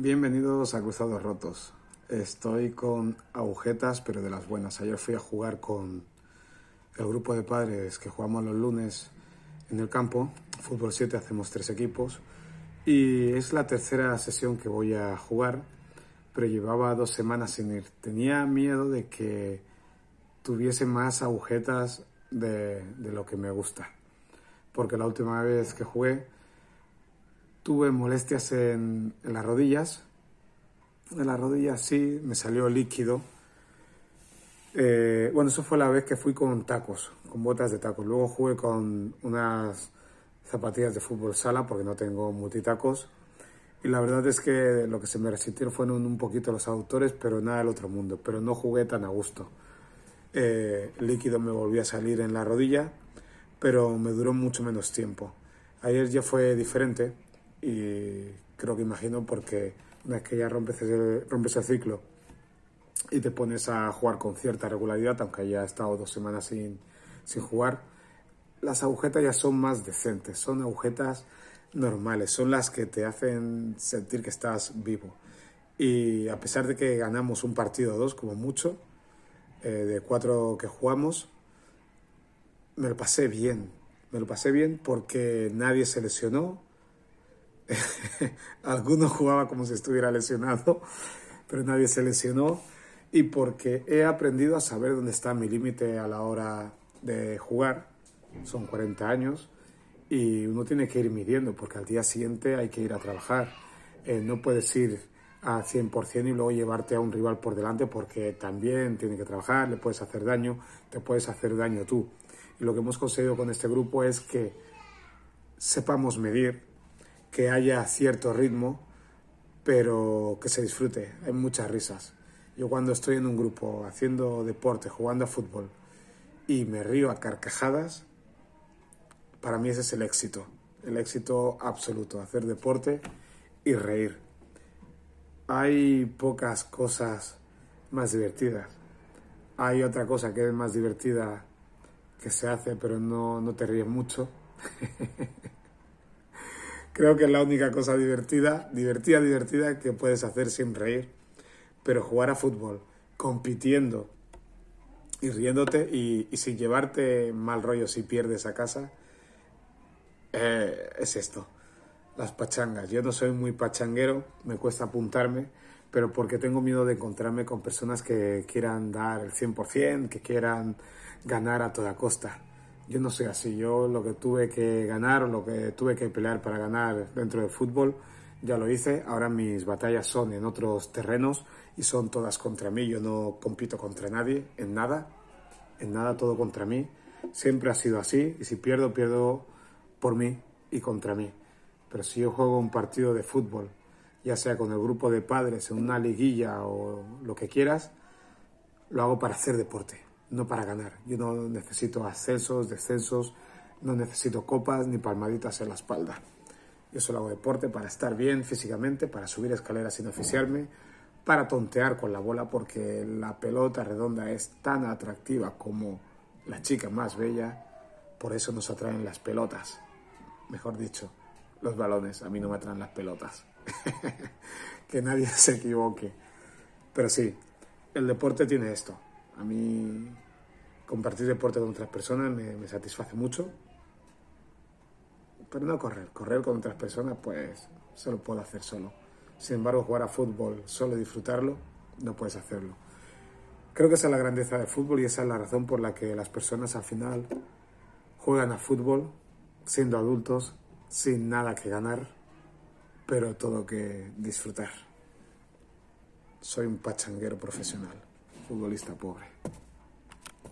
Bienvenidos a Cruzados Rotos. Estoy con agujetas, pero de las buenas. Ayer fui a jugar con el grupo de padres que jugamos los lunes en el campo. Fútbol 7 hacemos tres equipos. Y es la tercera sesión que voy a jugar, pero llevaba dos semanas sin ir. Tenía miedo de que tuviese más agujetas de, de lo que me gusta. Porque la última vez que jugué tuve molestias en, las rodillas. En las rodillas sí, me salió líquido. Eh, bueno, eso fue la vez que fui con tacos, con botas de tacos. Luego jugué con unas zapatillas de fútbol sala porque no tengo multitacos. Y la verdad es que lo que se me resistieron fueron un poquito los aductores, pero nada del otro mundo. Pero no jugué tan a gusto. Eh, líquido me volvió a salir en la rodilla, pero me duró mucho menos tiempo. Ayer ya fue diferente y creo que imagino porque una vez que ya rompes ese, rompes el ciclo y te pones a jugar con cierta regularidad, aunque haya estado dos semanas sin, sin jugar, las agujetas ya son más decentes, son agujetas normales, son las que te hacen sentir que estás vivo. Y a pesar de que ganamos un partido o dos, como mucho, eh, de cuatro que jugamos, me lo pasé bien. Me lo pasé bien porque nadie se lesionó. Algunos jugaba como si estuviera lesionado, pero nadie se lesionó. Y porque he aprendido a saber dónde está mi límite a la hora de jugar. Son 40 años y uno tiene que ir midiendo porque al día siguiente hay que ir a trabajar. Eh, no puedes ir a 100% y luego llevarte a un rival por delante porque también tiene que trabajar, le puedes hacer daño, te puedes hacer daño tú. Y lo que hemos conseguido con este grupo es que sepamos medir, que haya cierto ritmo, pero que se disfrute. Hay muchas risas. Yo cuando estoy en un grupo haciendo deporte, jugando a fútbol y me río a carcajadas, para mí ese es el éxito, el éxito absoluto, hacer deporte y reír. Hay pocas cosas más divertidas. Hay otra cosa que es más divertida que se hace, pero no, no te ríes mucho. Creo que es la única cosa divertida, divertida, divertida que puedes hacer sin reír. Pero jugar a fútbol, compitiendo y riéndote y, sin llevarte mal rollo si pierdes a casa, eh, es esto, las pachangas. Yo no soy muy pachanguero, me cuesta apuntarme, pero porque tengo miedo de encontrarme con personas que quieran dar el 100%, que quieran ganar a toda costa. Yo no soy así, yo lo que tuve que ganar lo que tuve que pelear para ganar dentro del fútbol, ya lo hice. Ahora mis batallas son en otros terrenos y son todas contra mí. Yo no compito contra nadie, en nada, en nada todo contra mí. Siempre ha sido así y si pierdo, pierdo por mí y contra mí. Pero si yo juego un partido de fútbol, ya sea con el grupo de padres, en una liguilla o lo que quieras, lo hago para hacer deporte, no para ganar. Yo no necesito ascensos, descensos, no necesito copas ni palmaditas en la espalda. Yo solo hago deporte para estar bien físicamente, para subir escaleras sin oficiarme, para tontear con la bola, porque la pelota redonda es tan atractiva como la chica más bella, por eso nos atraen las pelotas mejor dicho, los balones. A mí no me atraen las pelotas. que nadie se equivoque. Pero sí, el deporte tiene esto. A mí compartir deporte con otras personas me, satisface mucho. Pero no correr. Correr con otras personas, pues solo puedo hacer solo. Sin embargo, jugar a fútbol, solo disfrutarlo, no puedes hacerlo. Creo que esa es la grandeza del fútbol y esa es la razón por la que las personas al final juegan a fútbol siendo adultos, sin nada que ganar, pero todo que disfrutar. Soy un pachanguero profesional, futbolista pobre.